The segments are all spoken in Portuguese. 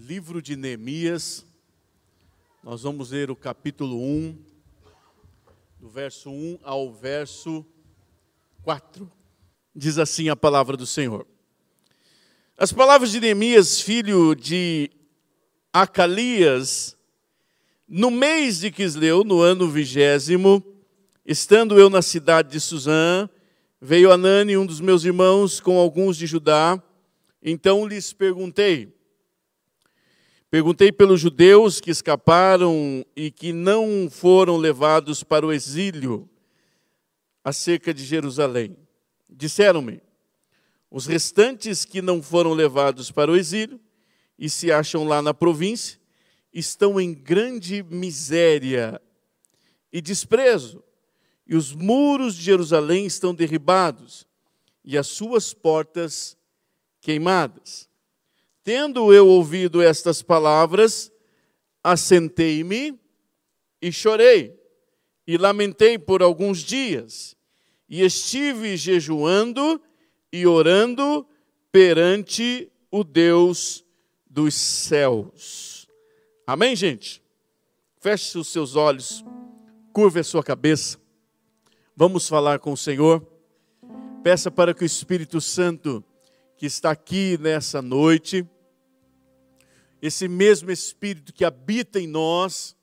livro de Neemias, nós vamos ler o capítulo 1, do verso 1 ao verso 4. Diz assim a palavra do Senhor. As palavras de Neemias, filho de Acalias, no mês de Quisleu, no ano vigésimo, estando eu na cidade de Suzã, veio Anani, um dos meus irmãos, com alguns de Judá. Então lhes perguntei, Perguntei pelos judeus que escaparam e que não foram levados para o exílio acerca de Jerusalém. Disseram-me: os restantes que não foram levados para o exílio e se acham lá na província estão em grande miséria e desprezo, e os muros de Jerusalém estão derribados e as suas portas queimadas. Tendo eu ouvido estas palavras, assentei-me e chorei, e lamentei por alguns dias, e estive jejuando e orando perante o Deus dos céus. Amém, gente? Feche os seus olhos, curve a sua cabeça. Vamos falar com o Senhor. Peça para que o Espírito Santo que está aqui nessa noite, esse mesmo Espírito que habita em nós,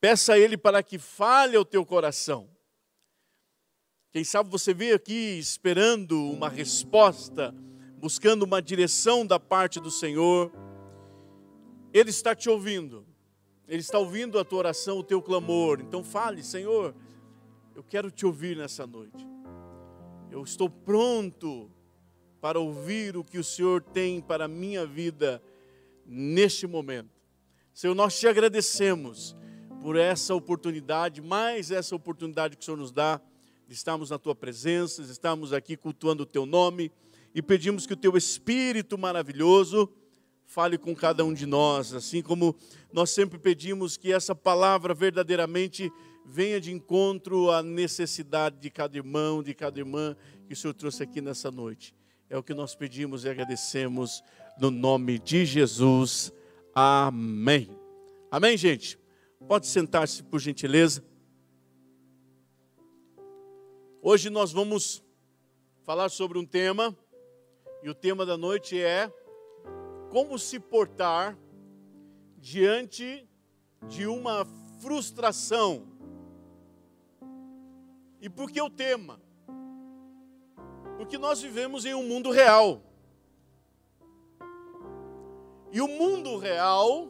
peça a Ele para que fale ao teu coração. Quem sabe você veio aqui esperando uma resposta, buscando uma direção da parte do Senhor. Ele está te ouvindo, Ele está ouvindo a tua oração, o teu clamor. Então fale, Senhor, eu quero te ouvir nessa noite. Eu estou pronto para ouvir o que o Senhor tem para a minha vida neste momento. Senhor, nós te agradecemos por essa oportunidade, mais essa oportunidade que o Senhor nos dá de estarmos na tua presença, de estarmos aqui cultuando o teu nome e pedimos que o teu Espírito maravilhoso fale com cada um de nós, assim como nós sempre pedimos que essa palavra verdadeiramente venha de encontro à necessidade de cada irmão, de cada irmã que o Senhor trouxe aqui nessa noite. É o que nós pedimos e agradecemos no nome de Jesus. Amém. Amém, gente? Pode sentar-se, por gentileza. Hoje nós vamos falar sobre um tema, e o tema da noite é como se portar diante de uma frustração. E por que o tema? Porque nós vivemos em um mundo real. E o mundo real,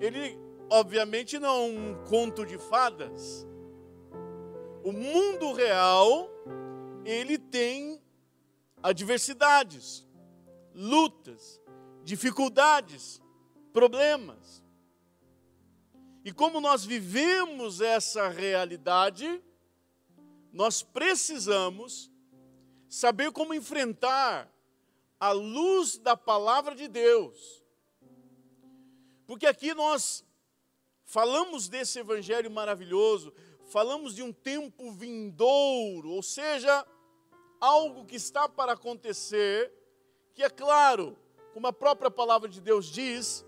ele obviamente não é um conto de fadas. O mundo real, ele tem adversidades, lutas, dificuldades, problemas. E como nós vivemos essa realidade, nós precisamos saber como enfrentar a luz da palavra de Deus. Porque aqui nós falamos desse evangelho maravilhoso, falamos de um tempo vindouro, ou seja, algo que está para acontecer, que é claro, como a própria palavra de Deus diz,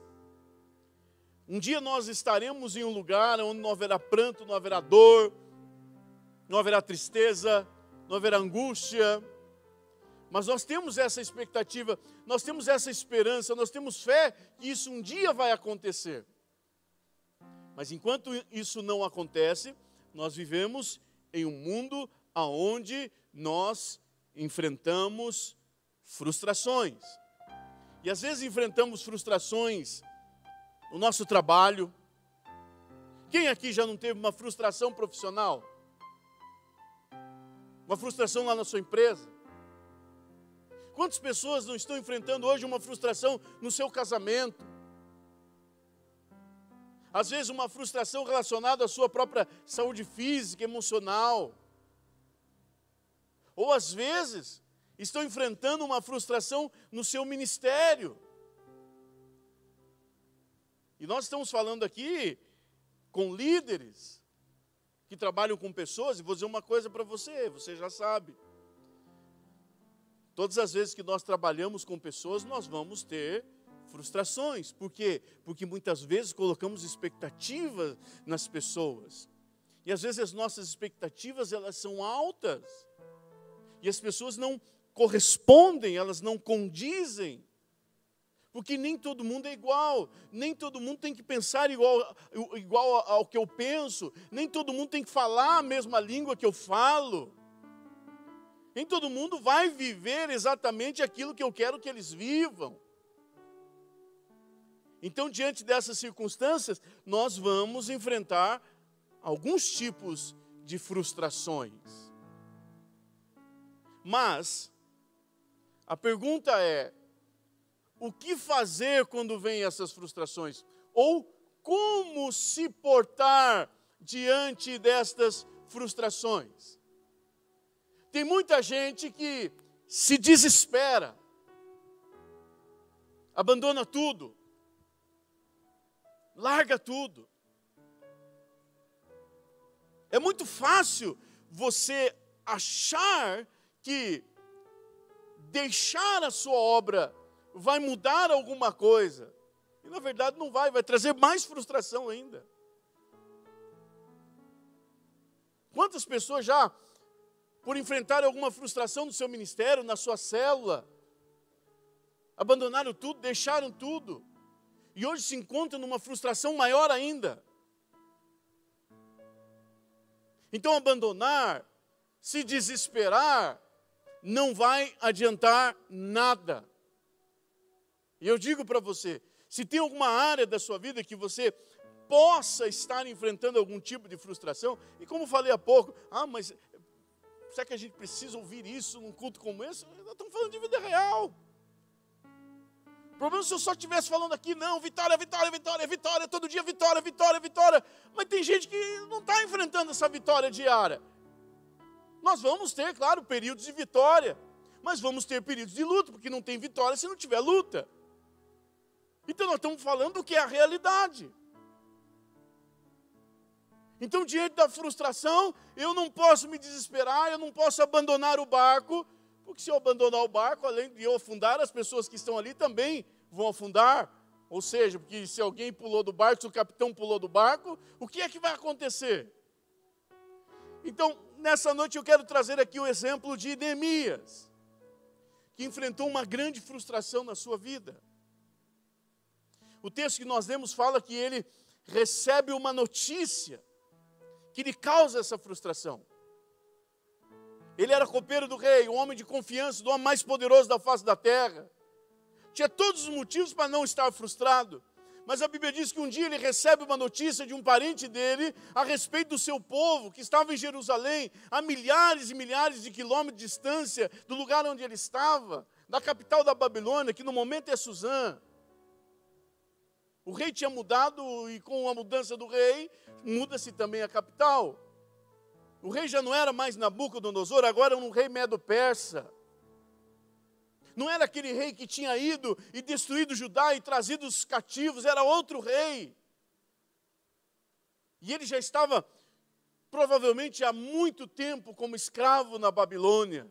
um dia nós estaremos em um lugar onde não haverá pranto, não haverá dor, não haverá tristeza, não haverá angústia, mas nós temos essa expectativa, nós temos essa esperança, nós temos fé que isso um dia vai acontecer. Mas enquanto isso não acontece, nós vivemos em um mundo onde nós enfrentamos frustrações. E às vezes enfrentamos frustrações no nosso trabalho. Quem aqui já não teve uma frustração profissional? Uma frustração lá na sua empresa? Quantas pessoas não estão enfrentando hoje uma frustração no seu casamento? Às vezes, uma frustração relacionada à sua própria saúde física, emocional. Ou às vezes, estão enfrentando uma frustração no seu ministério. E nós estamos falando aqui com líderes que trabalham com pessoas, e vou dizer uma coisa para você, você já sabe. Todas as vezes que nós trabalhamos com pessoas, nós vamos ter frustrações. Por quê? Porque muitas vezes colocamos expectativas nas pessoas. E às vezes as nossas expectativas elas são altas. E as pessoas não correspondem, elas não condizem. Porque nem todo mundo é igual, nem todo mundo tem que pensar igual, igual ao que eu penso, nem todo mundo tem que falar a mesma língua que eu falo. Nem todo mundo vai viver exatamente aquilo que eu quero que eles vivam. Então, diante dessas circunstâncias, nós vamos enfrentar alguns tipos de frustrações. Mas, a pergunta é: o que fazer quando vêm essas frustrações? Ou como se portar diante destas frustrações? Tem muita gente que se desespera, abandona tudo, larga tudo. É muito fácil você achar que deixar a sua obra vai mudar alguma coisa. E na verdade não vai, vai trazer mais frustração ainda. Quantas pessoas já, por enfrentar alguma frustração no seu ministério, na sua célula, abandonaram tudo, deixaram tudo, e hoje se encontram numa frustração maior ainda. Então, abandonar, se desesperar, não vai adiantar nada. E eu digo para você: se tem alguma área da sua vida que você possa estar enfrentando algum tipo de frustração, e como falei há pouco, ah, mas será que a gente precisa ouvir isso num culto como esse? Nós estamos falando de vida real. O problema é se eu só estivesse falando aqui, não, vitória, vitória, vitória, vitória, todo dia vitória, vitória, vitória. Mas tem gente que não está enfrentando essa vitória diária. Nós vamos ter, claro, períodos de vitória, mas vamos ter períodos de luta, porque não tem vitória se não tiver luta. Então nós estamos falando do que é a realidade. Então, diante da frustração, eu não posso me desesperar, eu não posso abandonar o barco, porque se eu abandonar o barco, além de eu afundar, as pessoas que estão ali também vão afundar. Ou seja, porque se alguém pulou do barco, se o capitão pulou do barco, o que é que vai acontecer? Então, nessa noite eu quero trazer aqui o exemplo de Neemias, que enfrentou uma grande frustração na sua vida. O texto que nós lemos fala que ele recebe uma notícia que lhe causa essa frustração. Ele era copeiro do rei, um homem de confiança, do homem mais poderoso da face da terra. Tinha todos os motivos para não estar frustrado. Mas a Bíblia diz que um dia ele recebe uma notícia de um parente dele a respeito do seu povo, que estava em Jerusalém, a milhares e milhares de quilômetros de distância do lugar onde ele estava, da capital da Babilônia, que no momento é Suzã. O rei tinha mudado e com a mudança do rei, muda-se também a capital. O rei já não era mais Nabucodonosor, agora era um rei medo-persa. Não era aquele rei que tinha ido e destruído Judá e trazido os cativos, era outro rei. E ele já estava, provavelmente há muito tempo, como escravo na Babilônia.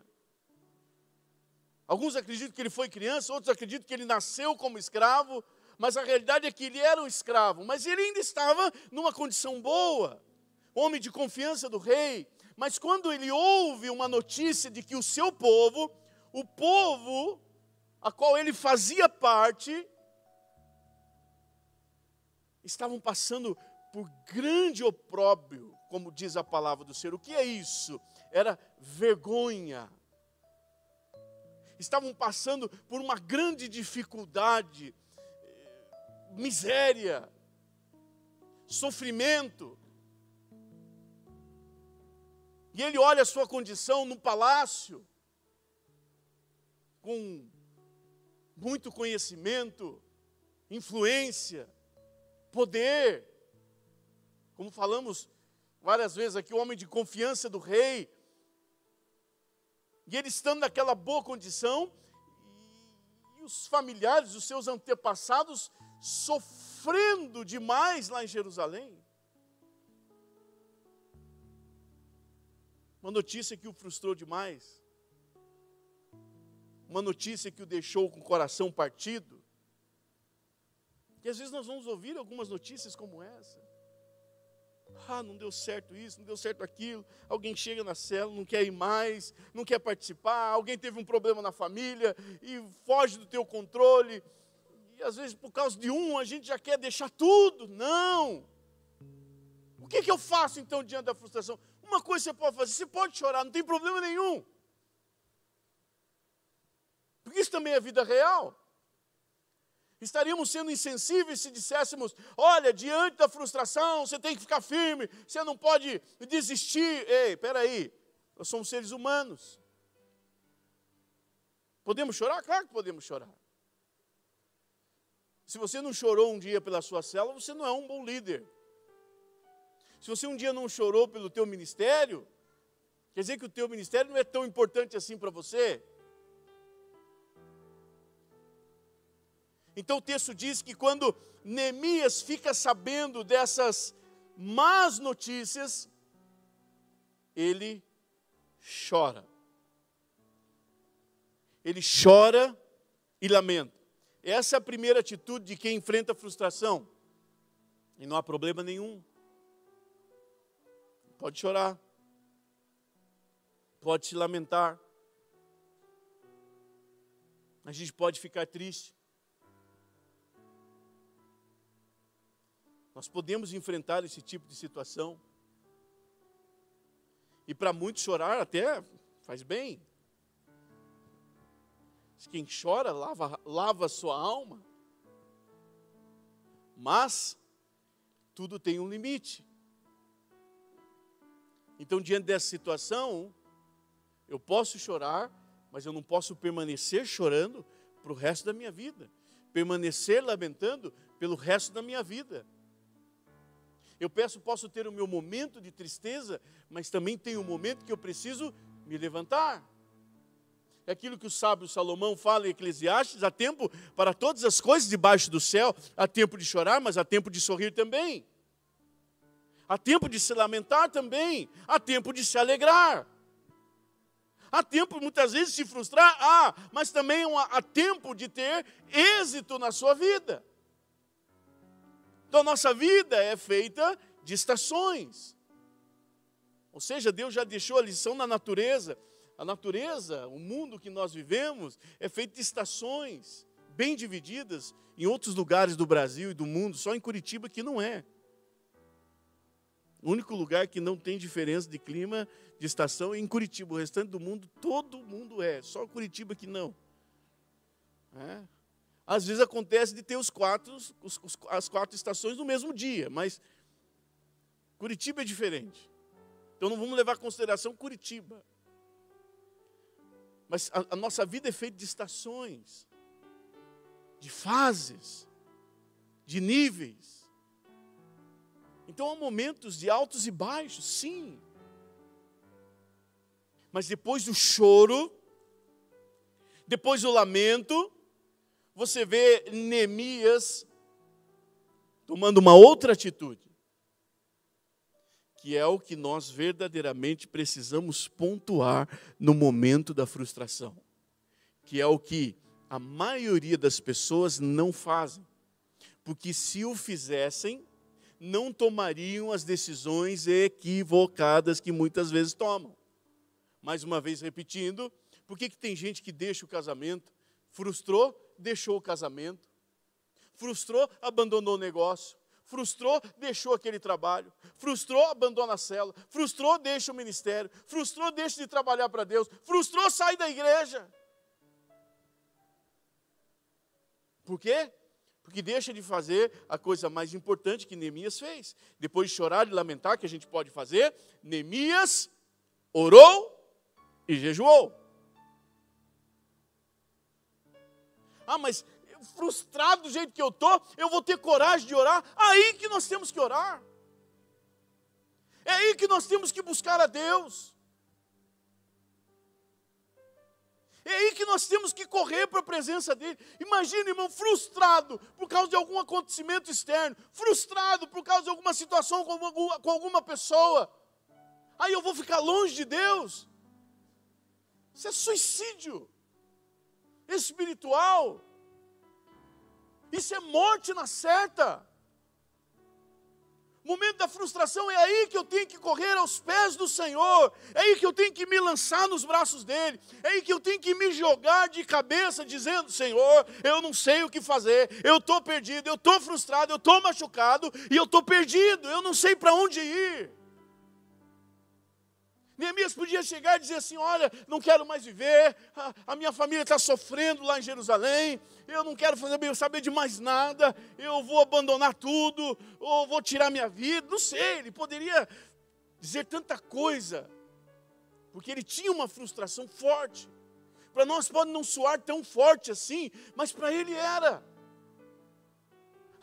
Alguns acreditam que ele foi criança, outros acreditam que ele nasceu como escravo, mas a realidade é que ele era um escravo, mas ele ainda estava numa condição boa homem de confiança do rei, mas quando ele ouve uma notícia de que o seu povo, o povo a qual ele fazia parte, estavam passando por grande opróbrio, como diz a palavra do Senhor. O que é isso? Era vergonha. Estavam passando por uma grande dificuldade, miséria, sofrimento. E ele olha a sua condição no palácio, com muito conhecimento, influência, poder. Como falamos várias vezes aqui, o homem de confiança do rei. E ele estando naquela boa condição, e os familiares, os seus antepassados, sofrendo demais lá em Jerusalém. Uma notícia que o frustrou demais. Uma notícia que o deixou com o coração partido. E às vezes nós vamos ouvir algumas notícias como essa. Ah, não deu certo isso, não deu certo aquilo. Alguém chega na cela, não quer ir mais, não quer participar. Alguém teve um problema na família e foge do teu controle. E às vezes por causa de um a gente já quer deixar tudo. Não. O que, que eu faço então diante da frustração? Uma coisa você pode fazer, você pode chorar, não tem problema nenhum. Porque isso também é vida real. Estaríamos sendo insensíveis se disséssemos: olha, diante da frustração, você tem que ficar firme, você não pode desistir. Ei, peraí, nós somos seres humanos. Podemos chorar? Claro que podemos chorar. Se você não chorou um dia pela sua célula, você não é um bom líder. Se você um dia não chorou pelo teu ministério, quer dizer que o teu ministério não é tão importante assim para você. Então o texto diz que quando Neemias fica sabendo dessas más notícias, ele chora. Ele chora e lamenta. Essa é a primeira atitude de quem enfrenta frustração. E não há problema nenhum. Pode chorar. Pode se lamentar. A gente pode ficar triste. Nós podemos enfrentar esse tipo de situação. E para muitos chorar até faz bem. Quem chora lava, lava sua alma. Mas tudo tem um limite. Então, diante dessa situação, eu posso chorar, mas eu não posso permanecer chorando para o resto da minha vida. Permanecer lamentando pelo resto da minha vida. Eu peço, posso ter o meu momento de tristeza, mas também tem um momento que eu preciso me levantar. É aquilo que o sábio Salomão fala em Eclesiastes: há tempo para todas as coisas debaixo do céu, há tempo de chorar, mas há tempo de sorrir também. Há tempo de se lamentar também, há tempo de se alegrar. Há tempo muitas vezes de se frustrar, há, mas também há tempo de ter êxito na sua vida. Então a nossa vida é feita de estações. Ou seja, Deus já deixou a lição na natureza. A natureza, o mundo que nós vivemos, é feito de estações bem divididas em outros lugares do Brasil e do mundo, só em Curitiba que não é. O único lugar que não tem diferença de clima, de estação, é em Curitiba. O restante do mundo, todo mundo é, só Curitiba que não. É. Às vezes acontece de ter os quatro, os, os, as quatro estações no mesmo dia, mas Curitiba é diferente. Então não vamos levar em consideração Curitiba. Mas a, a nossa vida é feita de estações, de fases, de níveis. Então há momentos de altos e baixos, sim. Mas depois do choro, depois do lamento, você vê Neemias tomando uma outra atitude, que é o que nós verdadeiramente precisamos pontuar no momento da frustração, que é o que a maioria das pessoas não fazem, porque se o fizessem, não tomariam as decisões equivocadas que muitas vezes tomam. Mais uma vez repetindo, por que, que tem gente que deixa o casamento, frustrou, deixou o casamento. Frustrou, abandonou o negócio. Frustrou, deixou aquele trabalho. Frustrou, abandona a célula. Frustrou, deixa o ministério. Frustrou, deixa de trabalhar para Deus. Frustrou, sai da igreja. Por quê? Porque deixa de fazer a coisa mais importante que Neemias fez. Depois de chorar e lamentar, que a gente pode fazer, Neemias orou e jejuou. Ah, mas frustrado do jeito que eu estou, eu vou ter coragem de orar. Aí que nós temos que orar. É aí que nós temos que buscar a Deus. É aí que nós temos que correr para a presença dele. Imagina, irmão, frustrado por causa de algum acontecimento externo, frustrado por causa de alguma situação com alguma, com alguma pessoa. Aí eu vou ficar longe de Deus. Isso é suicídio espiritual. Isso é morte na certa. Momento da frustração é aí que eu tenho que correr aos pés do Senhor, é aí que eu tenho que me lançar nos braços dele, é aí que eu tenho que me jogar de cabeça, dizendo: Senhor, eu não sei o que fazer, eu estou perdido, eu estou frustrado, eu estou machucado e eu estou perdido, eu não sei para onde ir. Neemias podia chegar e dizer assim: Olha, não quero mais viver, a, a minha família está sofrendo lá em Jerusalém, eu não quero fazer, saber de mais nada, eu vou abandonar tudo, ou vou tirar minha vida. Não sei, ele poderia dizer tanta coisa, porque ele tinha uma frustração forte. Para nós pode não soar tão forte assim, mas para ele era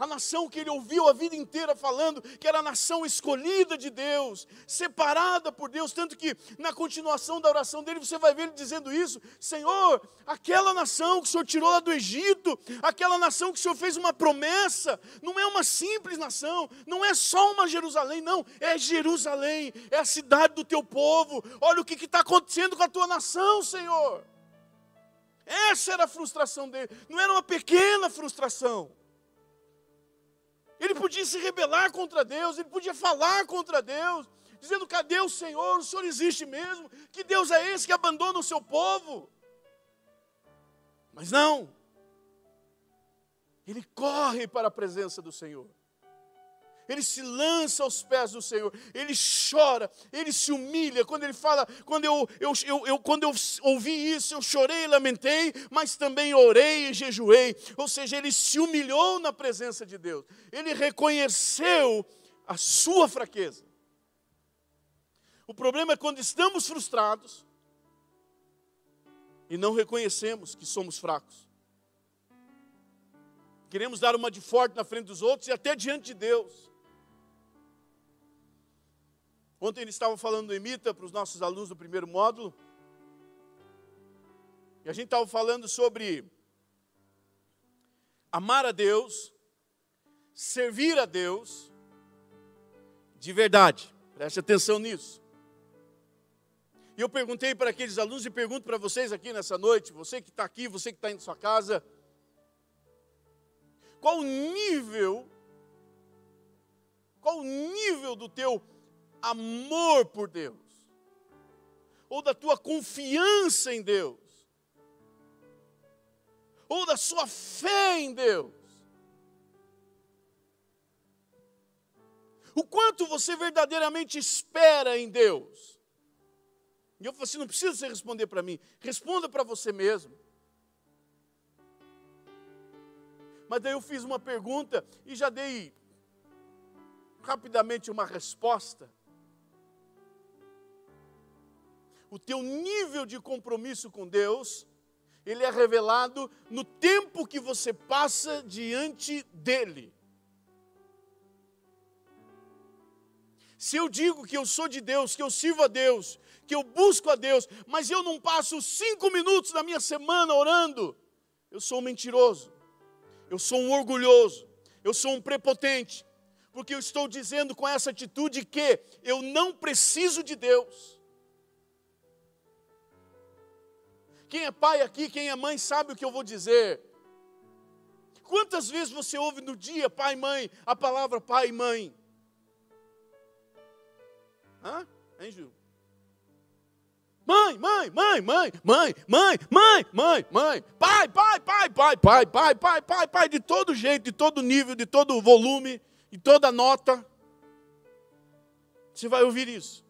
a nação que ele ouviu a vida inteira falando que era a nação escolhida de Deus, separada por Deus, tanto que na continuação da oração dele você vai ver ele dizendo isso: Senhor, aquela nação que o Senhor tirou lá do Egito, aquela nação que o Senhor fez uma promessa, não é uma simples nação, não é só uma Jerusalém, não, é Jerusalém, é a cidade do teu povo. Olha o que está acontecendo com a tua nação, Senhor. Essa era a frustração dele, não era uma pequena frustração. Ele podia se rebelar contra Deus, ele podia falar contra Deus, dizendo: cadê o Senhor? O Senhor existe mesmo? Que Deus é esse que abandona o seu povo? Mas não, ele corre para a presença do Senhor ele se lança aos pés do Senhor, ele chora, ele se humilha. Quando ele fala, quando eu, eu, eu, eu, quando eu ouvi isso, eu chorei lamentei, mas também orei e jejuei. Ou seja, ele se humilhou na presença de Deus, ele reconheceu a sua fraqueza. O problema é quando estamos frustrados e não reconhecemos que somos fracos. Queremos dar uma de forte na frente dos outros e até diante de Deus. Ontem ele estava falando do Emita para os nossos alunos do primeiro módulo. E a gente estava falando sobre amar a Deus, servir a Deus de verdade. Preste atenção nisso. E eu perguntei para aqueles alunos e pergunto para vocês aqui nessa noite, você que está aqui, você que está em sua casa, qual o nível, qual o nível do teu amor por Deus, ou da tua confiança em Deus, ou da sua fé em Deus. O quanto você verdadeiramente espera em Deus. E eu falei assim: não precisa você responder para mim, responda para você mesmo. Mas daí eu fiz uma pergunta e já dei rapidamente uma resposta. O teu nível de compromisso com Deus, ele é revelado no tempo que você passa diante dele. Se eu digo que eu sou de Deus, que eu sirvo a Deus, que eu busco a Deus, mas eu não passo cinco minutos da minha semana orando, eu sou um mentiroso, eu sou um orgulhoso, eu sou um prepotente, porque eu estou dizendo com essa atitude que eu não preciso de Deus. Quem é pai aqui, quem é mãe, sabe o que eu vou dizer. Quantas vezes você ouve no dia, pai e mãe, a palavra pai e mãe? Hã? Hein, Gil? Mãe, mãe, mãe, mãe, mãe, mãe, mãe, mãe, mãe, pai, pai, pai, pai, pai, pai, pai, pai, pai, de todo jeito, de todo nível, de todo volume, de toda nota. Você vai ouvir isso.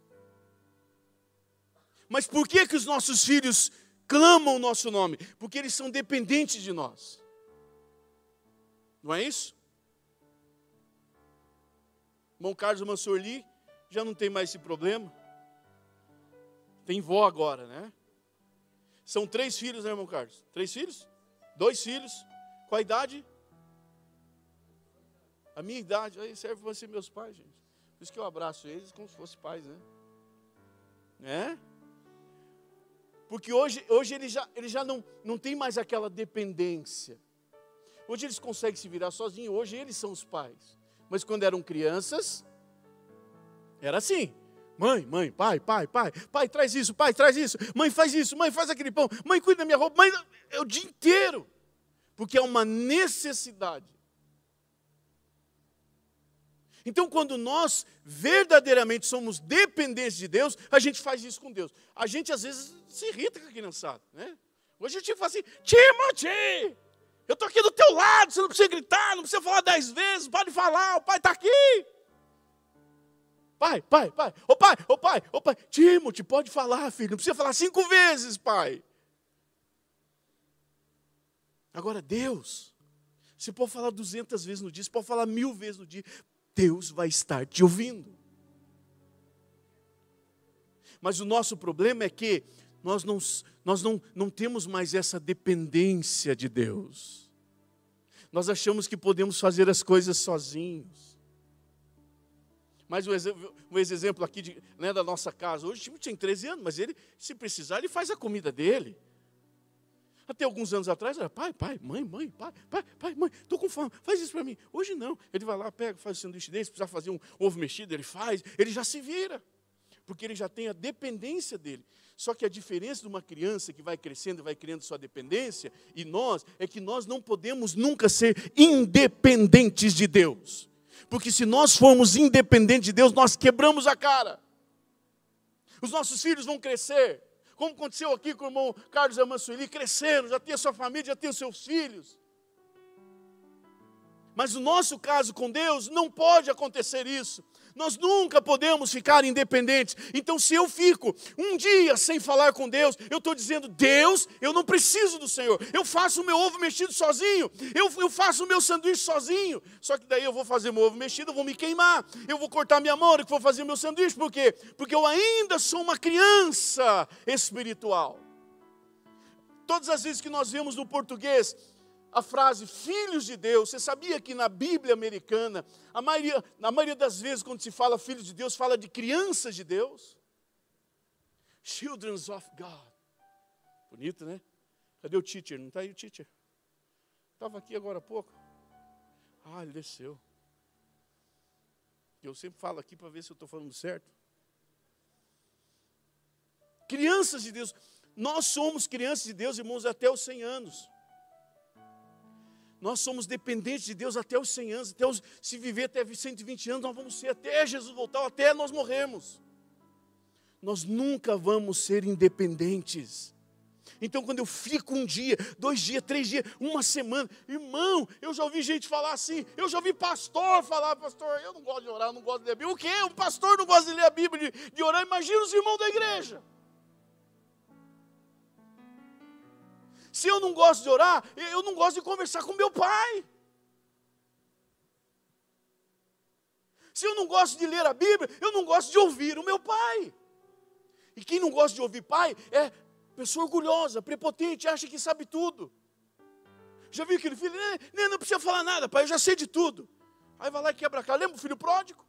Mas por que que os nossos filhos clamam o nosso nome, porque eles são dependentes de nós. Não é isso? Irmão Carlos Mansorli já não tem mais esse problema. Tem vó agora, né? São três filhos, né, irmão Carlos? Três filhos? Dois filhos. Qual a idade? A minha idade. Aí serve para ser meus pais, gente. Por isso que eu abraço eles como se fossem pais, né? É? Porque hoje, hoje eles já, ele já não, não tem mais aquela dependência. Hoje eles conseguem se virar sozinhos, hoje eles são os pais. Mas quando eram crianças, era assim. Mãe, mãe, pai, pai, pai, pai, traz isso, pai, traz isso, mãe, faz isso, mãe, faz aquele pão, mãe, cuida da minha roupa, mãe, é o dia inteiro. porque é uma necessidade. Então, quando nós verdadeiramente somos dependentes de Deus, a gente faz isso com Deus. A gente às vezes se irrita com a criançada, né? Hoje a gente fala assim, Timothy, eu estou aqui do teu lado, você não precisa gritar, não precisa falar dez vezes, pode falar, o pai está aqui. Pai, pai, pai, ô pai, ô pai, ô pai, Timothy, pode falar, filho, não precisa falar cinco vezes, pai. Agora, Deus, você pode falar duzentas vezes no dia, você pode falar mil vezes no dia, Deus vai estar te ouvindo. Mas o nosso problema é que nós não, nós não, não temos mais essa dependência de Deus. Nós achamos que podemos fazer as coisas sozinhos. Mas um exemplo, aqui de, né, da nossa casa. Hoje o tipo tem 13 anos, mas ele, se precisar, ele faz a comida dele. Até alguns anos atrás era pai, pai, mãe, mãe, pai, pai, pai, mãe, estou com fome, faz isso para mim. Hoje não. Ele vai lá, pega, faz o sanduíche dele, se precisar fazer um ovo mexido, ele faz, ele já se vira. Porque ele já tem a dependência dele. Só que a diferença de uma criança que vai crescendo e vai criando sua dependência, e nós, é que nós não podemos nunca ser independentes de Deus. Porque se nós formos independentes de Deus, nós quebramos a cara. Os nossos filhos vão crescer, como aconteceu aqui com o irmão Carlos Amansueli, cresceram, já tem a sua família, já tem os seus filhos. Mas o nosso caso com Deus não pode acontecer isso. Nós nunca podemos ficar independentes. Então, se eu fico um dia sem falar com Deus, eu estou dizendo: Deus, eu não preciso do Senhor. Eu faço o meu ovo mexido sozinho. Eu, eu faço o meu sanduíche sozinho. Só que daí eu vou fazer meu ovo mexido, eu vou me queimar. Eu vou cortar minha mão, que vou fazer meu sanduíche. Por quê? Porque eu ainda sou uma criança espiritual. Todas as vezes que nós vemos no português a frase filhos de Deus. Você sabia que na Bíblia americana, a maioria, na maioria das vezes, quando se fala filhos de Deus, fala de crianças de Deus? Children of God. Bonito, né? Cadê o teacher? Não está aí o teacher? Estava aqui agora há pouco. Ah, ele desceu. Eu sempre falo aqui para ver se eu estou falando certo. Crianças de Deus. Nós somos crianças de Deus, irmãos, até os 100 anos. Nós somos dependentes de Deus até os 100 anos, até os, se viver até 120 anos, nós vamos ser até Jesus voltar, até nós morremos. Nós nunca vamos ser independentes. Então, quando eu fico um dia, dois dias, três dias, uma semana, irmão, eu já ouvi gente falar assim, eu já ouvi pastor falar, pastor, eu não gosto de orar, não gosto de ler a Bíblia. O quê? Um pastor não gosta de ler a Bíblia, de, de orar, imagina os irmãos da igreja. Se eu não gosto de orar, eu não gosto de conversar com meu pai. Se eu não gosto de ler a Bíblia, eu não gosto de ouvir o meu pai. E quem não gosta de ouvir pai é pessoa orgulhosa, prepotente, acha que sabe tudo. Já viu aquele filho? Nem, não precisa falar nada, pai, eu já sei de tudo. Aí vai lá e quebra a cara. Lembra o filho pródigo?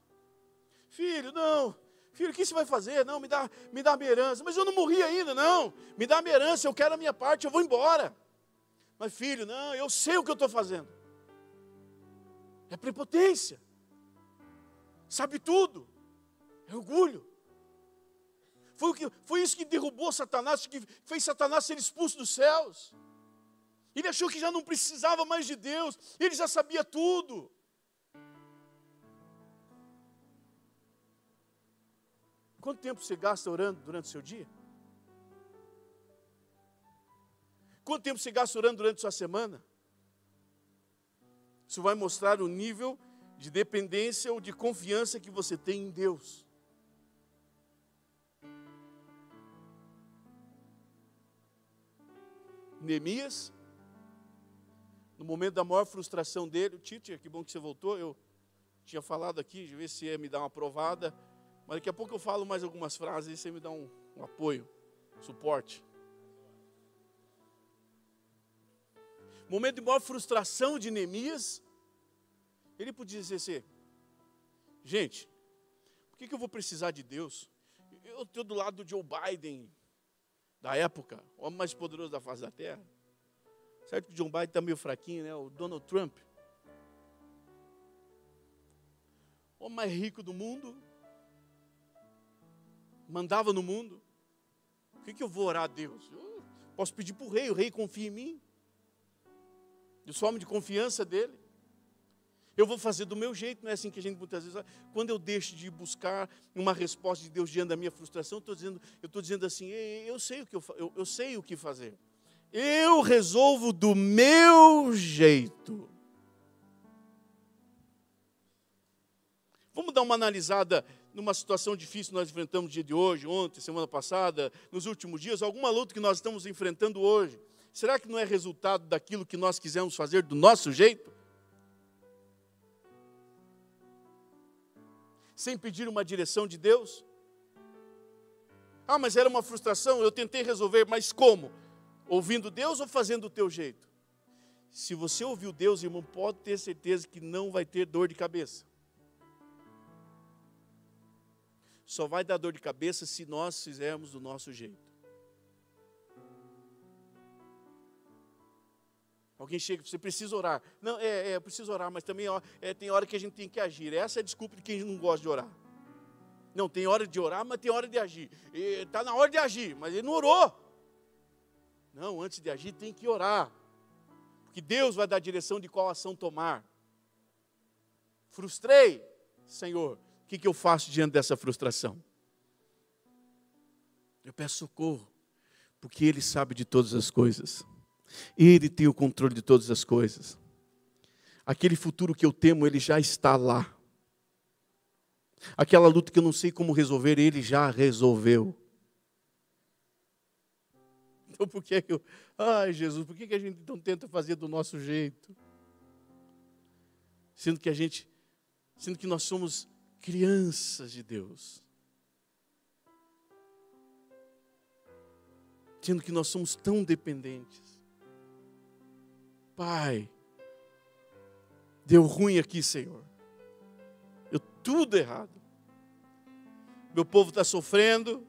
Filho, não, Filho, o que você vai fazer? Não, me dá, me dá minha herança. Mas eu não morri ainda, não. Me dá minha herança, eu quero a minha parte, eu vou embora. Mas, filho, não, eu sei o que eu estou fazendo. É prepotência. Sabe tudo. É orgulho. Foi, que, foi isso que derrubou Satanás, que fez Satanás ser expulso dos céus. Ele achou que já não precisava mais de Deus, ele já sabia tudo. Quanto tempo você gasta orando durante o seu dia? Quanto tempo você gasta orando durante a sua semana? Isso vai mostrar o nível de dependência ou de confiança que você tem em Deus. Neemias, no momento da maior frustração dele, Tite, que bom que você voltou, eu tinha falado aqui, de ver se ia me dar uma provada mas daqui a pouco eu falo mais algumas frases e você me dá um, um apoio, suporte. Momento de maior frustração de Neemias, ele podia dizer assim: gente, por que, que eu vou precisar de Deus? Eu estou do lado do Joe Biden, da época, o homem mais poderoso da face da terra. Certo que o John Biden está meio fraquinho, né? O Donald Trump. O homem mais rico do mundo, mandava no mundo. Por que, que eu vou orar a Deus? Eu posso pedir para o rei, o rei confia em mim. Eu sou homem de confiança dele. Eu vou fazer do meu jeito, não é assim que a gente muitas vezes. Quando eu deixo de buscar uma resposta de Deus diante da minha frustração, eu estou dizendo, eu estou dizendo assim, eu sei o que eu, eu, eu sei o que fazer. Eu resolvo do meu jeito. Vamos dar uma analisada numa situação difícil que nós enfrentamos no dia de hoje, ontem, semana passada, nos últimos dias, alguma luta que nós estamos enfrentando hoje. Será que não é resultado daquilo que nós quisemos fazer do nosso jeito? Sem pedir uma direção de Deus? Ah, mas era uma frustração, eu tentei resolver, mas como? Ouvindo Deus ou fazendo o teu jeito? Se você ouviu Deus, irmão, pode ter certeza que não vai ter dor de cabeça. Só vai dar dor de cabeça se nós fizermos do nosso jeito. Alguém chega, você precisa orar. Não, é, é preciso orar, mas também é, tem hora que a gente tem que agir. Essa é a desculpa de quem não gosta de orar. Não, tem hora de orar, mas tem hora de agir. Está na hora de agir, mas ele não orou. Não, antes de agir tem que orar. Porque Deus vai dar a direção de qual ação tomar. Frustrei, Senhor. Que, que eu faço diante dessa frustração? Eu peço socorro, porque Ele sabe de todas as coisas. Ele tem o controle de todas as coisas. Aquele futuro que eu temo, ele já está lá. Aquela luta que eu não sei como resolver, ele já resolveu. Então por que, que eu. Ai, Jesus, por que, que a gente não tenta fazer do nosso jeito? Sendo que a gente. Sendo que nós somos crianças de Deus. Sendo que nós somos tão dependentes. Pai, deu ruim aqui, Senhor. Deu tudo errado. Meu povo está sofrendo.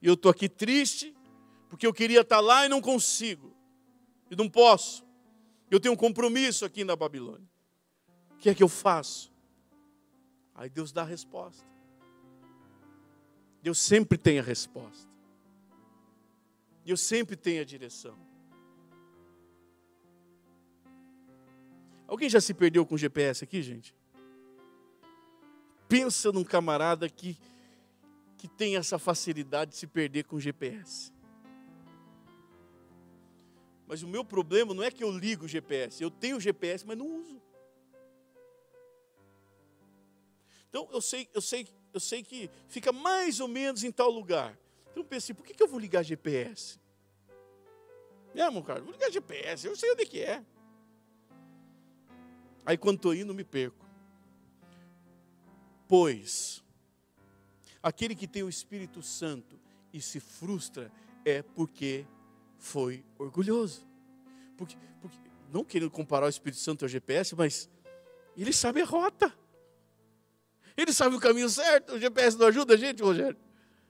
E eu estou aqui triste, porque eu queria estar tá lá e não consigo. E não posso. Eu tenho um compromisso aqui na Babilônia. O que é que eu faço? Aí Deus dá a resposta. Deus sempre tem a resposta. Deus sempre tem a direção. Alguém já se perdeu com GPS aqui, gente? Pensa num camarada que, que tem essa facilidade de se perder com GPS. Mas o meu problema não é que eu ligo o GPS, eu tenho o GPS, mas não uso. Então eu sei, eu sei, eu sei que fica mais ou menos em tal lugar. Então eu pensei, por que, que eu vou ligar GPS? É, meu cara, vou ligar GPS, eu sei onde é que é. Aí quando estou indo, me perco. Pois, aquele que tem o Espírito Santo e se frustra é porque foi orgulhoso. Porque, porque, não querendo comparar o Espírito Santo ao GPS, mas ele sabe a rota. Ele sabe o caminho certo. O GPS não ajuda a gente, Rogério.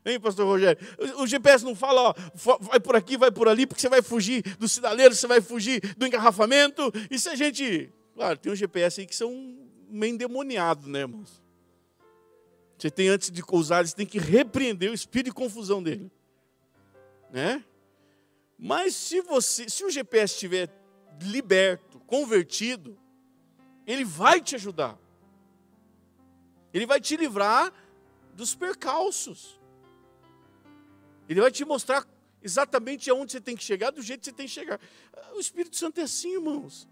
Hein, pastor Rogério? O GPS não fala, ó, vai por aqui, vai por ali, porque você vai fugir do sinaleiro, você vai fugir do engarrafamento. E se a gente Claro, tem um GPS aí que são meio endemoniados, né, irmãos? Você tem, antes de usar, você tem que repreender o espírito de confusão dele. Né? Mas se você, se o GPS estiver liberto, convertido, ele vai te ajudar. Ele vai te livrar dos percalços. Ele vai te mostrar exatamente aonde você tem que chegar, do jeito que você tem que chegar. O Espírito Santo é assim, irmãos.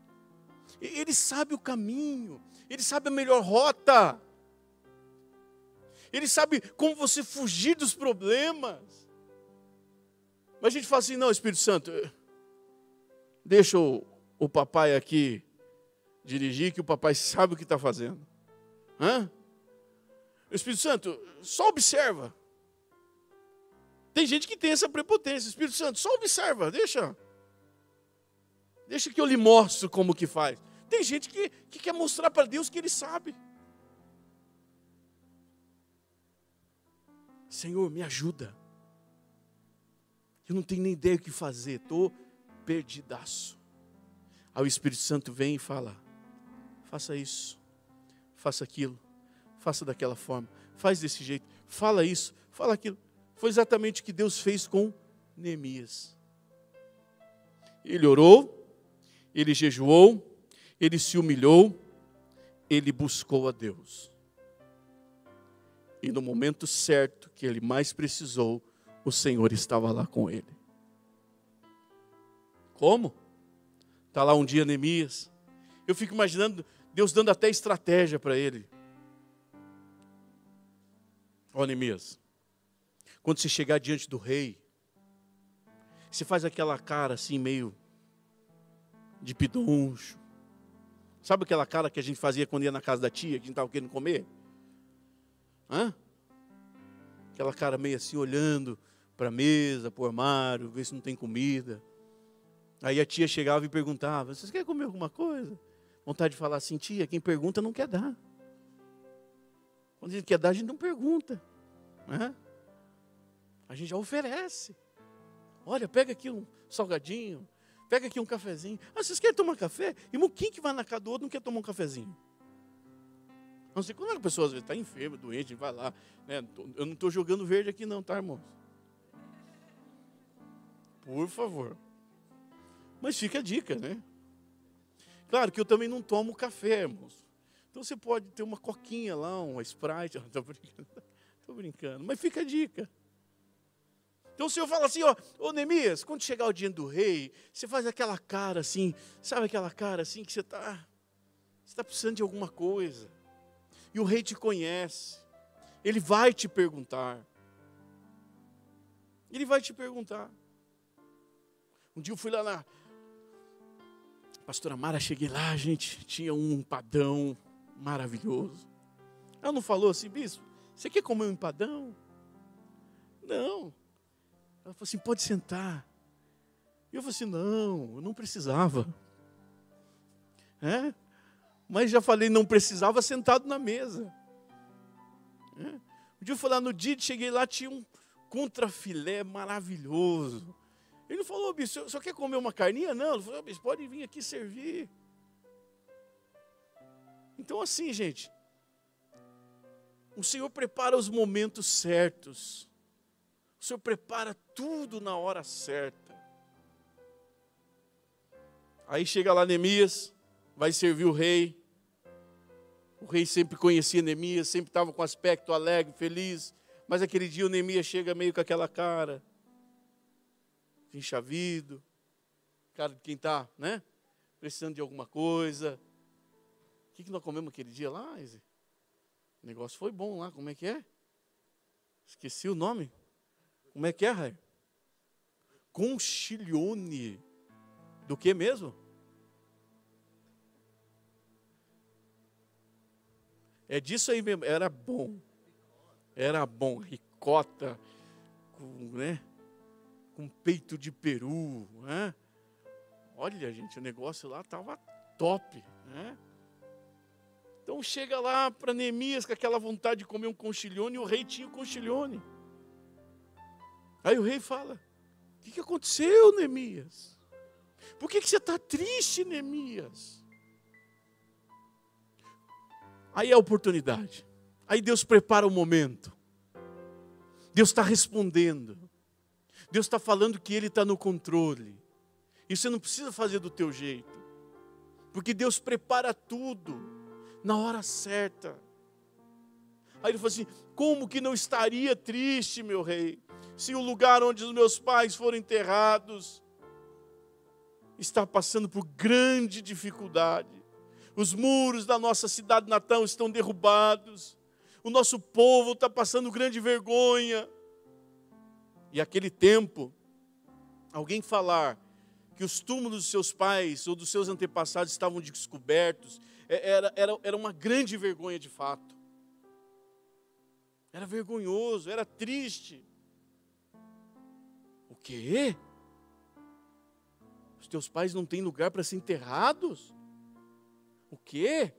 Ele sabe o caminho, ele sabe a melhor rota. Ele sabe como você fugir dos problemas. Mas a gente fala assim: não, Espírito Santo, deixa o, o papai aqui dirigir, que o papai sabe o que está fazendo. Hã? O Espírito Santo, só observa. Tem gente que tem essa prepotência. Espírito Santo, só observa, deixa. Deixa que eu lhe mostro como que faz. Tem gente que, que quer mostrar para Deus que ele sabe. Senhor, me ajuda. Eu não tenho nem ideia o que fazer, estou perdidaço. Aí o Espírito Santo vem e fala: faça isso, faça aquilo, faça daquela forma, faz desse jeito, fala isso, fala aquilo. Foi exatamente o que Deus fez com Neemias. Ele orou, ele jejuou, ele se humilhou, ele buscou a Deus. E no momento certo que ele mais precisou, o Senhor estava lá com ele. Como? Está lá um dia Neemias. Eu fico imaginando Deus dando até estratégia para ele. Ó Neemias, quando você chegar diante do rei, você faz aquela cara assim meio de pidoncho. Sabe aquela cara que a gente fazia quando ia na casa da tia, que a gente estava querendo comer? Hã? Aquela cara meio assim, olhando para a mesa, para o armário, ver se não tem comida. Aí a tia chegava e perguntava: Vocês querem comer alguma coisa? Vontade de falar assim, tia, quem pergunta não quer dar. Quando a gente quer dar, a gente não pergunta. Né? A gente já oferece. Olha, pega aqui um salgadinho, pega aqui um cafezinho. Ah, vocês querem tomar café? E quem que vai na casa do outro não quer tomar um cafezinho? Não sei quando a pessoa às vezes está enferma, doente, vai lá. Né? Eu não estou jogando verde aqui não, tá, irmãos? Por favor. Mas fica a dica, né? Claro que eu também não tomo café, irmãos. Então você pode ter uma coquinha lá, uma Sprite. Estou brincando, brincando. Mas fica a dica. Então o Senhor fala assim, ó, ô Neemias, quando chegar o dia do rei, você faz aquela cara assim, sabe aquela cara assim que você está você está precisando de alguma coisa. E o rei te conhece. Ele vai te perguntar. Ele vai te perguntar. Um dia eu fui lá na, Pastora Mara, cheguei lá, gente, tinha um empadão maravilhoso. Ela não falou assim, bispo, você quer comer um empadão? Não. Ela falou assim, pode sentar. E eu falei assim, não, eu não precisava. É? Mas já falei, não precisava sentado na mesa. É? Um dia eu fui lá no dia, cheguei lá, tinha um contrafilé maravilhoso ele não falou, bicho, só quer comer uma carninha? Não, ele falou, bicho, pode vir aqui servir. Então, assim, gente, o Senhor prepara os momentos certos. O Senhor prepara tudo na hora certa. Aí chega lá Neemias, vai servir o rei. O rei sempre conhecia Neemias, sempre estava com aspecto alegre, feliz. Mas aquele dia o Neemias chega meio com aquela cara enxavido, cara de quem está, né? Precisando de alguma coisa. O que, que nós comemos aquele dia lá, Izzy? O negócio foi bom lá, como é que é? Esqueci o nome. Como é que é, Rai? Conchilione. Do que mesmo? É disso aí mesmo. Era bom. Era bom. Ricota, com, né? com peito de peru. Né? Olha, gente, o negócio lá estava top. Né? Então chega lá para Neemias com aquela vontade de comer um conchilhone, e o rei tinha o conchilhone. Aí o rei fala: O que, que aconteceu, Neemias? Por que, que você está triste, Neemias? Aí é a oportunidade. Aí Deus prepara o momento. Deus está respondendo. Deus está falando que Ele está no controle. E você não precisa fazer do teu jeito. Porque Deus prepara tudo na hora certa. Aí ele falou assim: como que não estaria triste, meu rei, se o lugar onde os meus pais foram enterrados está passando por grande dificuldade? Os muros da nossa cidade natal estão derrubados, o nosso povo está passando grande vergonha, e aquele tempo, alguém falar que os túmulos dos seus pais ou dos seus antepassados estavam descobertos, era, era, era uma grande vergonha de fato. Era vergonhoso, era triste. O quê? Os teus pais não têm lugar para ser enterrados? O quê?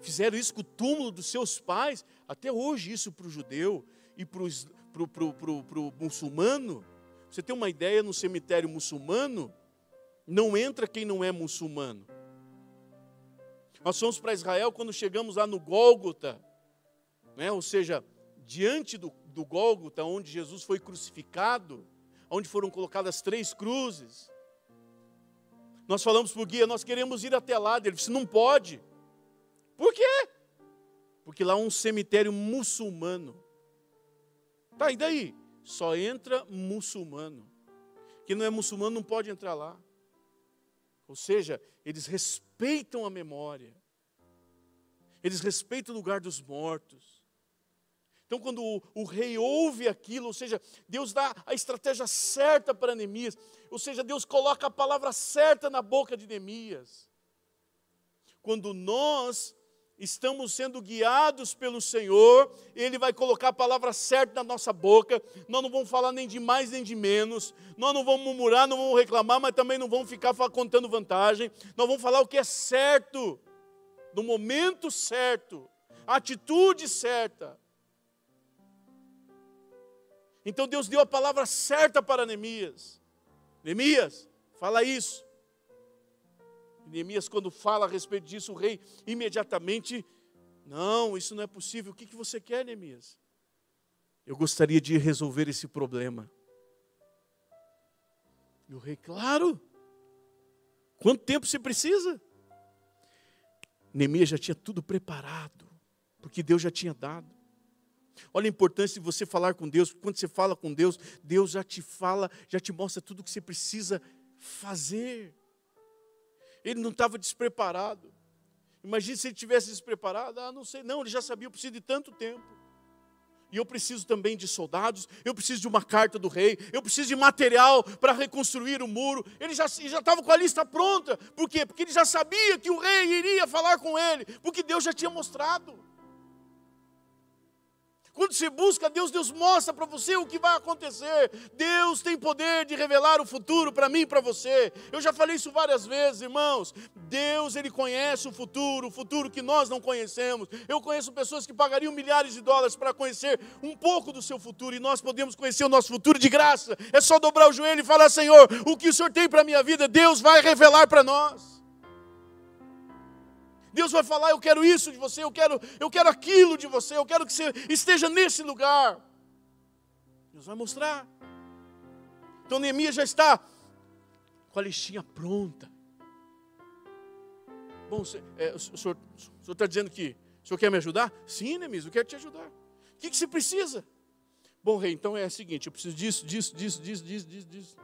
Fizeram isso com o túmulo dos seus pais? Até hoje, isso para o judeu e para o muçulmano, você tem uma ideia, no cemitério muçulmano, não entra quem não é muçulmano. Nós fomos para Israel quando chegamos lá no Gólgota, né? ou seja, diante do, do Gólgota, onde Jesus foi crucificado, onde foram colocadas três cruzes. Nós falamos para o guia, nós queremos ir até lá. Ele disse, não pode. Por quê? Porque lá é um cemitério muçulmano. Tá, e daí? Só entra muçulmano. Quem não é muçulmano não pode entrar lá. Ou seja, eles respeitam a memória. Eles respeitam o lugar dos mortos. Então, quando o, o, rei ouve aquilo, ou seja, Deus dá a estratégia certa para Neemias, ou seja, Deus coloca a palavra certa na boca de Neemias. Quando nós estamos sendo guiados pelo Senhor, Ele vai colocar a palavra certa na nossa boca, nós não vamos falar nem de mais nem de menos, nós não vamos murmurar, não vamos reclamar, mas também não vamos ficar contando vantagem, nós vamos falar o que é certo, no momento certo, a atitude certa. Então Deus deu a palavra certa para Neemias. Neemias, fala isso. Neemias, quando fala a respeito disso, o rei imediatamente, não, isso não é possível. O que, que você quer, Neemias? Eu gostaria de resolver esse problema. E o rei, claro. Quanto tempo você precisa? Neemias já tinha tudo preparado, porque Deus já tinha dado. Olha a importância de você falar com Deus, quando você fala com Deus, Deus já te fala, já te mostra tudo o que você precisa fazer. Ele não estava despreparado. Imagine se ele tivesse despreparado, ah, não sei, não, ele já sabia, eu preciso de tanto tempo. E eu preciso também de soldados, eu preciso de uma carta do rei, eu preciso de material para reconstruir o muro. Ele já estava com a lista pronta. Por quê? Porque ele já sabia que o rei iria falar com ele, porque Deus já tinha mostrado. Quando você busca Deus, Deus mostra para você o que vai acontecer. Deus tem poder de revelar o futuro para mim e para você. Eu já falei isso várias vezes, irmãos. Deus, Ele conhece o futuro, o futuro que nós não conhecemos. Eu conheço pessoas que pagariam milhares de dólares para conhecer um pouco do seu futuro e nós podemos conhecer o nosso futuro de graça. É só dobrar o joelho e falar: Senhor, o que o Senhor tem para a minha vida, Deus vai revelar para nós. Deus vai falar: Eu quero isso de você, eu quero, eu quero aquilo de você, eu quero que você esteja nesse lugar. Deus vai mostrar. Então Neemias já está com a listinha pronta. Bom, é, o senhor está dizendo que o senhor quer me ajudar? Sim, Neemias, eu quero te ajudar. O que, que você precisa? Bom, rei, então é o seguinte: eu preciso disso, disso, disso, disso, disso, disso, disso.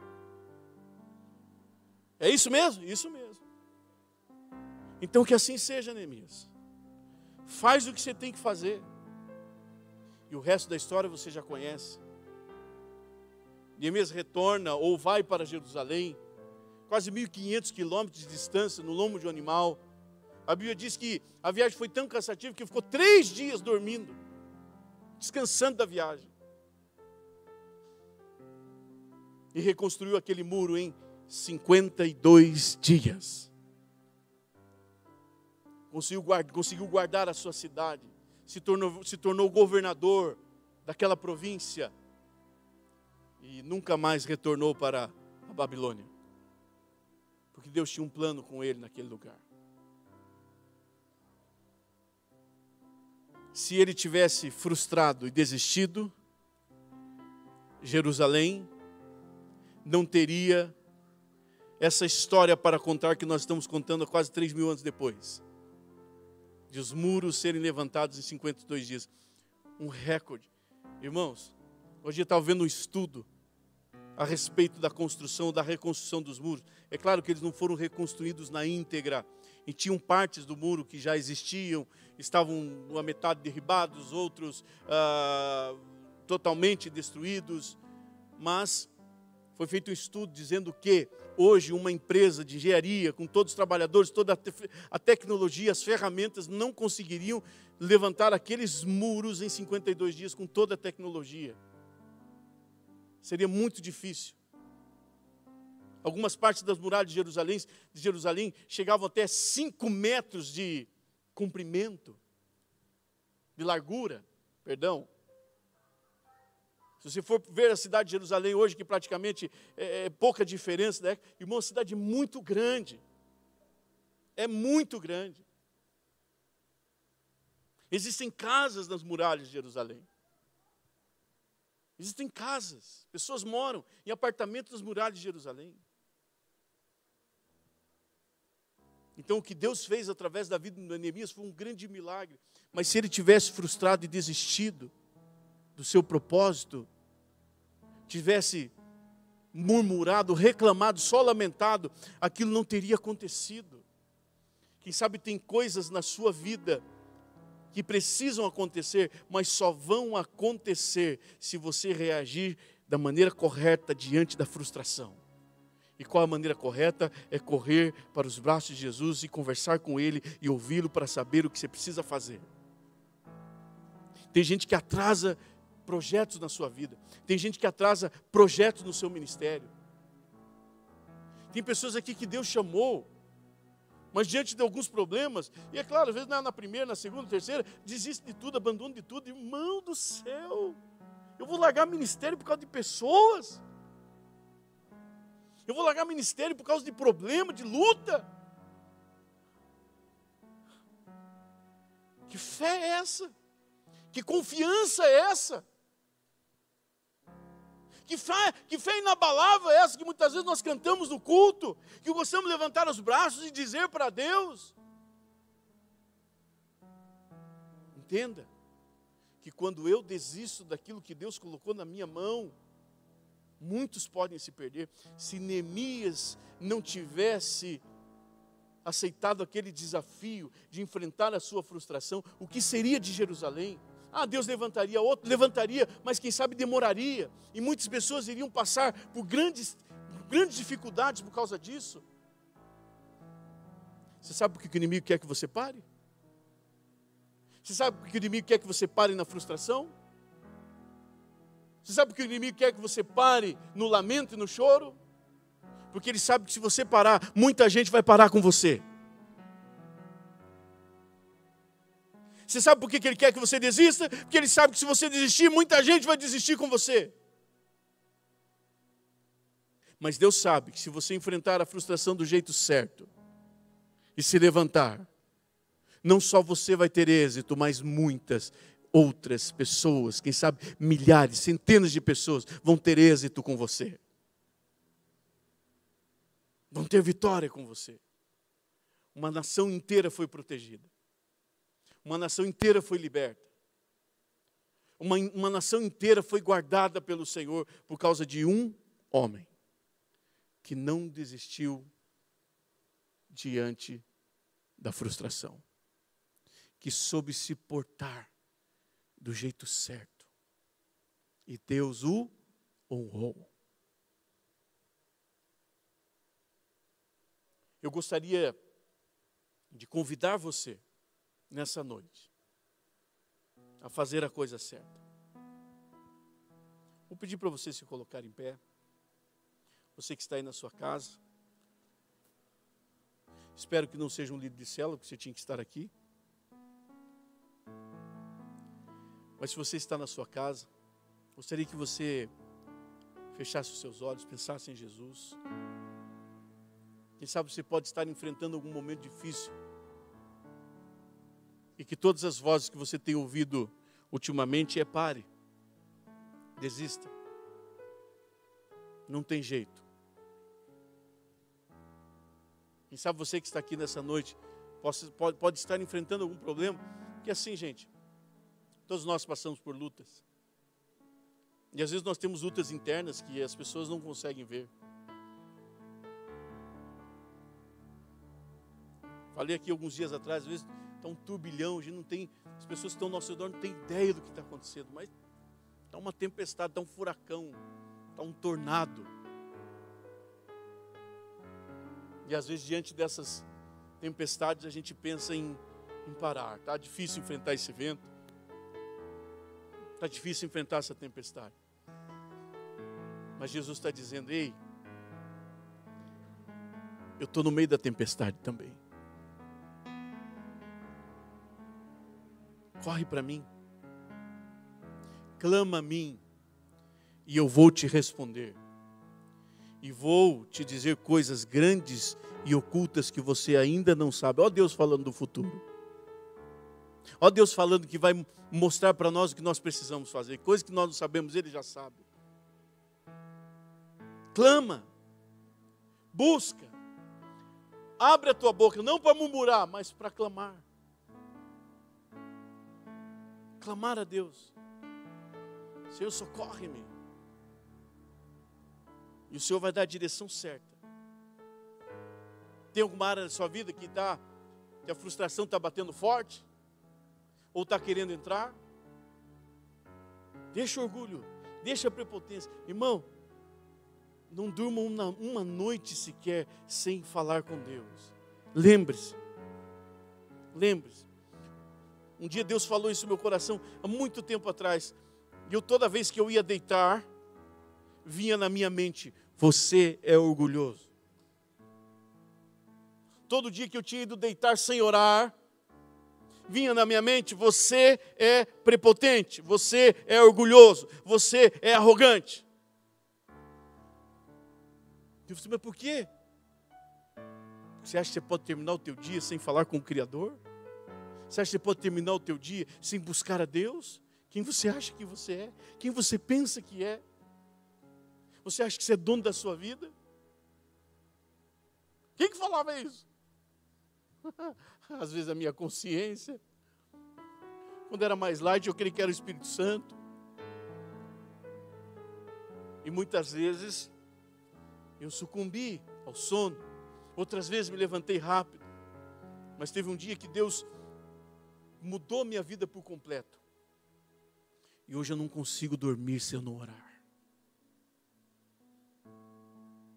É isso mesmo? Isso mesmo. Então que assim seja, Neemias. Faz o que você tem que fazer. E o resto da história você já conhece. Neemias retorna ou vai para Jerusalém, quase 1.500 quilômetros de distância, no lombo de um animal. A Bíblia diz que a viagem foi tão cansativa que ficou três dias dormindo, descansando da viagem. E reconstruiu aquele muro em 52 dias conseguiu guardar, conseguiu guardar a sua cidade, se tornou, se tornou governador daquela província e nunca mais retornou para a Babilônia. Porque Deus tinha um plano com ele naquele lugar. Se ele tivesse frustrado e desistido, Jerusalém não teria essa história para contar que nós estamos contando quase três mil anos depois de os muros serem levantados em 52 dias. Um recorde. Irmãos, hoje eu estava vendo um estudo a respeito da construção, da reconstrução dos muros. É claro que eles não foram reconstruídos na íntegra, e tinham partes do muro que já existiam, estavam a metade derribados, outros ah, totalmente destruídos, mas foi feito um estudo dizendo que hoje uma empresa de engenharia, com todos os trabalhadores, toda a tecnologia, as ferramentas, não conseguiriam levantar aqueles muros em 52 dias com toda a tecnologia. Seria muito difícil. Algumas partes das muralhas de Jerusalém, de Jerusalém chegavam até 5 metros de comprimento, de largura, perdão. Se você for ver a cidade de Jerusalém hoje, que praticamente é, é pouca diferença, né? irmão, é uma cidade muito grande. É muito grande. Existem casas nas muralhas de Jerusalém. Existem casas, pessoas moram em apartamentos nas muralhas de Jerusalém. Então, o que Deus fez através da vida de Neemias foi um grande milagre. Mas se ele tivesse frustrado e desistido do seu propósito, tivesse murmurado, reclamado, só lamentado, aquilo não teria acontecido. Quem sabe tem coisas na sua vida que precisam acontecer, mas só vão acontecer se você reagir da maneira correta diante da frustração. E qual a maneira correta? É correr para os braços de Jesus e conversar com Ele e ouvi-lo para saber o que você precisa fazer. Tem gente que atrasa projetos na sua vida, tem gente que atrasa projetos no seu ministério. Tem pessoas aqui que Deus chamou, mas diante de alguns problemas, e é claro, às vezes na primeira, na segunda, na terceira, desiste de tudo, abandona de tudo, irmão do céu, eu vou largar ministério por causa de pessoas. Eu vou largar ministério por causa de problema, de luta. Que fé é essa? Que confiança é essa? Que fé, que fé inabalável é essa que muitas vezes nós cantamos no culto, que gostamos levantar os braços e dizer para Deus? Entenda que quando eu desisto daquilo que Deus colocou na minha mão, muitos podem se perder. Se Neemias não tivesse aceitado aquele desafio de enfrentar a sua frustração, o que seria de Jerusalém? Ah, Deus levantaria outro, levantaria, mas quem sabe demoraria. E muitas pessoas iriam passar por grandes, grandes dificuldades por causa disso. Você sabe por que o inimigo quer que você pare? Você sabe por que o inimigo quer que você pare na frustração? Você sabe que o inimigo quer que você pare no lamento e no choro? Porque ele sabe que se você parar, muita gente vai parar com você. Você sabe por que ele quer que você desista? Porque ele sabe que se você desistir, muita gente vai desistir com você. Mas Deus sabe que se você enfrentar a frustração do jeito certo e se levantar, não só você vai ter êxito, mas muitas outras pessoas, quem sabe milhares, centenas de pessoas vão ter êxito com você. Vão ter vitória com você. Uma nação inteira foi protegida. Uma nação inteira foi liberta. Uma, uma nação inteira foi guardada pelo Senhor por causa de um homem que não desistiu diante da frustração, que soube se portar do jeito certo. E Deus o honrou. Eu gostaria de convidar você nessa noite a fazer a coisa certa. Vou pedir para você se colocar em pé. Você que está aí na sua casa. Espero que não seja um líder de célula, porque você tinha que estar aqui. Mas se você está na sua casa, gostaria que você fechasse os seus olhos, pensasse em Jesus. Quem sabe você pode estar enfrentando algum momento difícil. E que todas as vozes que você tem ouvido ultimamente é pare. Desista. Não tem jeito. Quem sabe você que está aqui nessa noite pode, pode, pode estar enfrentando algum problema. Que assim, gente, Todos nós passamos por lutas. E às vezes nós temos lutas internas que as pessoas não conseguem ver. Falei aqui alguns dias atrás, às vezes está um turbilhão, a gente não tem, as pessoas que estão ao nosso redor não têm ideia do que está acontecendo, mas está uma tempestade, está um furacão, está um tornado. E às vezes diante dessas tempestades a gente pensa em, em parar. Está difícil enfrentar esse vento. Está difícil enfrentar essa tempestade. Mas Jesus está dizendo: ei, eu estou no meio da tempestade também. Corre para mim, clama a mim, e eu vou te responder. E vou te dizer coisas grandes e ocultas que você ainda não sabe. Ó Deus falando do futuro. Ó Deus falando que vai mostrar para nós o que nós precisamos fazer, coisas que nós não sabemos, Ele já sabe. Clama, busca, Abre a tua boca, não para murmurar, mas para clamar. Clamar a Deus. Senhor, socorre-me. E o Senhor vai dar a direção certa. Tem alguma área da sua vida que, tá, que a frustração está batendo forte? Ou está querendo entrar? Deixa o orgulho, deixa a prepotência. Irmão, não durma uma, uma noite sequer sem falar com Deus. Lembre-se. Lembre-se. Um dia Deus falou isso no meu coração, há muito tempo atrás. E eu, toda vez que eu ia deitar, vinha na minha mente: Você é orgulhoso. Todo dia que eu tinha ido deitar sem orar, vinha na minha mente: Você é prepotente, você é orgulhoso, você é arrogante. Eu falei, mas por quê? Você acha que você pode terminar o teu dia sem falar com o Criador? Você acha que você pode terminar o teu dia sem buscar a Deus? Quem você acha que você é? Quem você pensa que é? Você acha que você é dono da sua vida? Quem que falava isso? Às vezes a minha consciência. Quando era mais light, eu creio que era o Espírito Santo. E muitas vezes eu sucumbi ao sono. Outras vezes me levantei rápido. Mas teve um dia que Deus mudou minha vida por completo. E hoje eu não consigo dormir se eu não orar.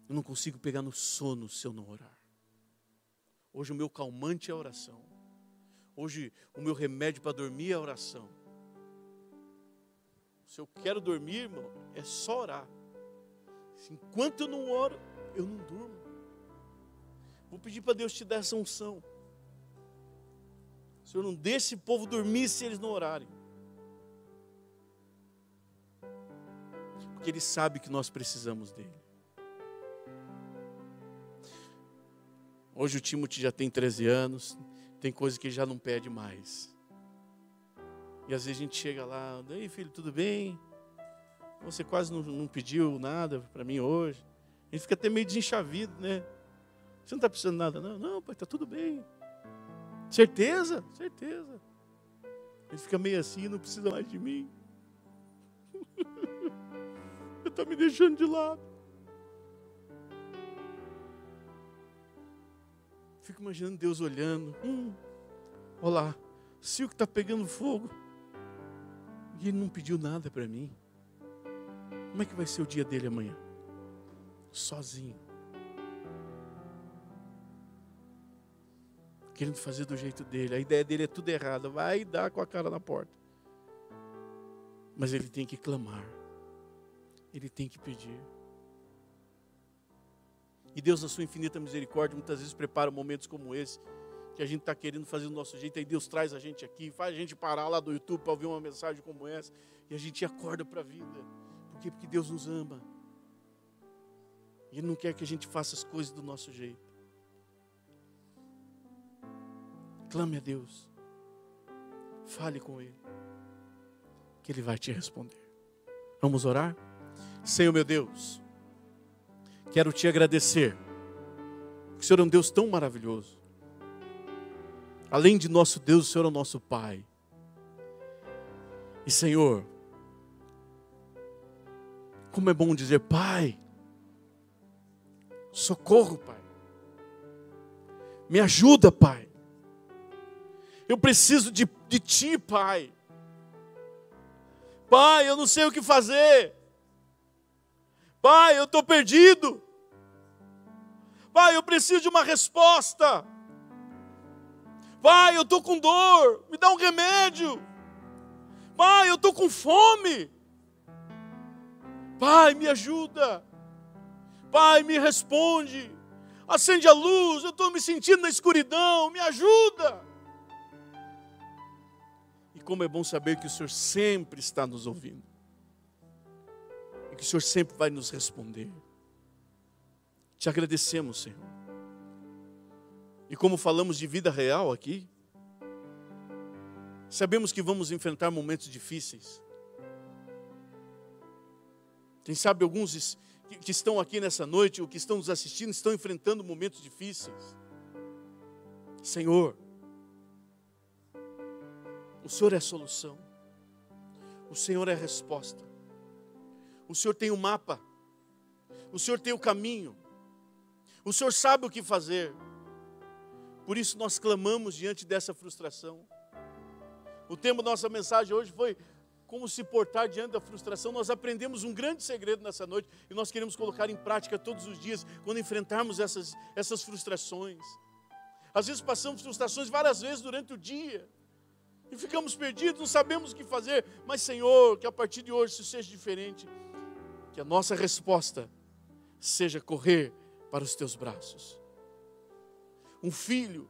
Eu não consigo pegar no sono se eu não orar. Hoje o meu calmante é a oração. Hoje o meu remédio para dormir é a oração. Se eu quero dormir, irmão, é só orar. Enquanto eu não oro, eu não durmo. Vou pedir para Deus te dar essa unção. Senhor, não deixe esse povo dormir se eles não orarem. Porque Ele sabe que nós precisamos dele. Hoje o Timothy já tem 13 anos, tem coisa que ele já não pede mais. E às vezes a gente chega lá, ei filho, tudo bem? Você quase não, não pediu nada para mim hoje. A gente fica até meio desenchavido, né? Você não está precisando de nada, não? Não, pai, está tudo bem. Certeza? Certeza. Ele fica meio assim, não precisa mais de mim. Ele está me deixando de lado. Fico imaginando Deus olhando. Hum, olha lá, se o que está pegando fogo. E ele não pediu nada para mim. Como é que vai ser o dia dele amanhã? Sozinho. Querendo fazer do jeito dele. A ideia dele é tudo errado. Vai dar com a cara na porta. Mas ele tem que clamar. Ele tem que pedir. E Deus, na sua infinita misericórdia, muitas vezes prepara momentos como esse, que a gente está querendo fazer do nosso jeito, aí Deus traz a gente aqui, faz a gente parar lá do YouTube para ouvir uma mensagem como essa, e a gente acorda para a vida. Por quê? Porque Deus nos ama. E Ele não quer que a gente faça as coisas do nosso jeito. Clame a Deus. Fale com Ele. Que Ele vai te responder. Vamos orar? Senhor meu Deus, quero te agradecer. Porque o Senhor é um Deus tão maravilhoso. Além de nosso Deus, o Senhor é o nosso Pai. E Senhor, como é bom dizer, Pai, socorro, Pai. Me ajuda, Pai. Eu preciso de, de Ti, Pai. Pai, eu não sei o que fazer. Pai, eu estou perdido. Pai, eu preciso de uma resposta. Pai, eu estou com dor, me dá um remédio. Pai, eu estou com fome. Pai, me ajuda. Pai, me responde. Acende a luz, eu estou me sentindo na escuridão, me ajuda. E como é bom saber que o Senhor sempre está nos ouvindo. E que o Senhor sempre vai nos responder. Te agradecemos, Senhor. E como falamos de vida real aqui, sabemos que vamos enfrentar momentos difíceis. Quem sabe alguns que estão aqui nessa noite, ou que estão nos assistindo, estão enfrentando momentos difíceis. Senhor, o Senhor é a solução, o Senhor é a resposta, o Senhor tem o mapa, o Senhor tem o caminho, o Senhor sabe o que fazer. Por isso nós clamamos diante dessa frustração. O tema da nossa mensagem hoje foi como se portar diante da frustração. Nós aprendemos um grande segredo nessa noite e nós queremos colocar em prática todos os dias quando enfrentarmos essas, essas frustrações. Às vezes passamos frustrações várias vezes durante o dia e ficamos perdidos, não sabemos o que fazer. Mas, Senhor, que a partir de hoje isso seja diferente, que a nossa resposta seja correr para os teus braços. Um filho,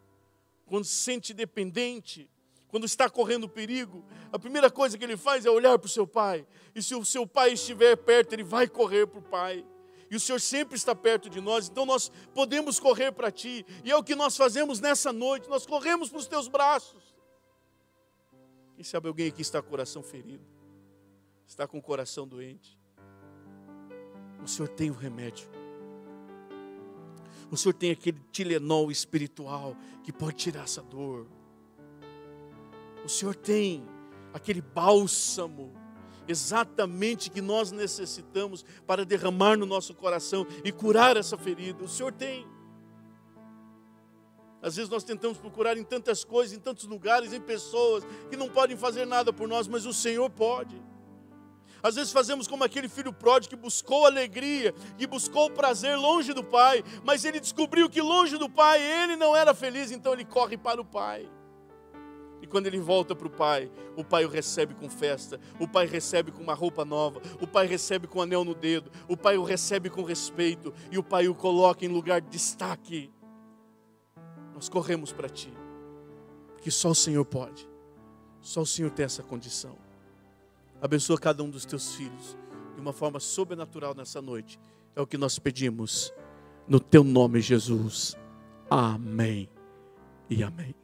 quando se sente dependente, quando está correndo perigo, a primeira coisa que ele faz é olhar para o seu pai. E se o seu pai estiver perto, ele vai correr para o pai. E o Senhor sempre está perto de nós, então nós podemos correr para Ti. E é o que nós fazemos nessa noite, nós corremos para os Teus braços. Quem sabe alguém aqui está com o coração ferido, está com o coração doente. O Senhor tem o remédio. O Senhor tem aquele Tilenol espiritual que pode tirar essa dor. O Senhor tem aquele bálsamo exatamente que nós necessitamos para derramar no nosso coração e curar essa ferida. O Senhor tem. Às vezes nós tentamos procurar em tantas coisas, em tantos lugares, em pessoas que não podem fazer nada por nós, mas o Senhor pode. Às vezes fazemos como aquele filho pródigo que buscou alegria, que buscou prazer longe do pai, mas ele descobriu que longe do pai ele não era feliz, então ele corre para o pai. E quando ele volta para o pai, o pai o recebe com festa, o pai recebe com uma roupa nova, o pai recebe com um anel no dedo, o pai o recebe com respeito e o pai o coloca em lugar de destaque. Nós corremos para ti, porque só o Senhor pode, só o Senhor tem essa condição. Abençoa cada um dos teus filhos de uma forma sobrenatural nessa noite. É o que nós pedimos no teu nome, Jesus. Amém e amém.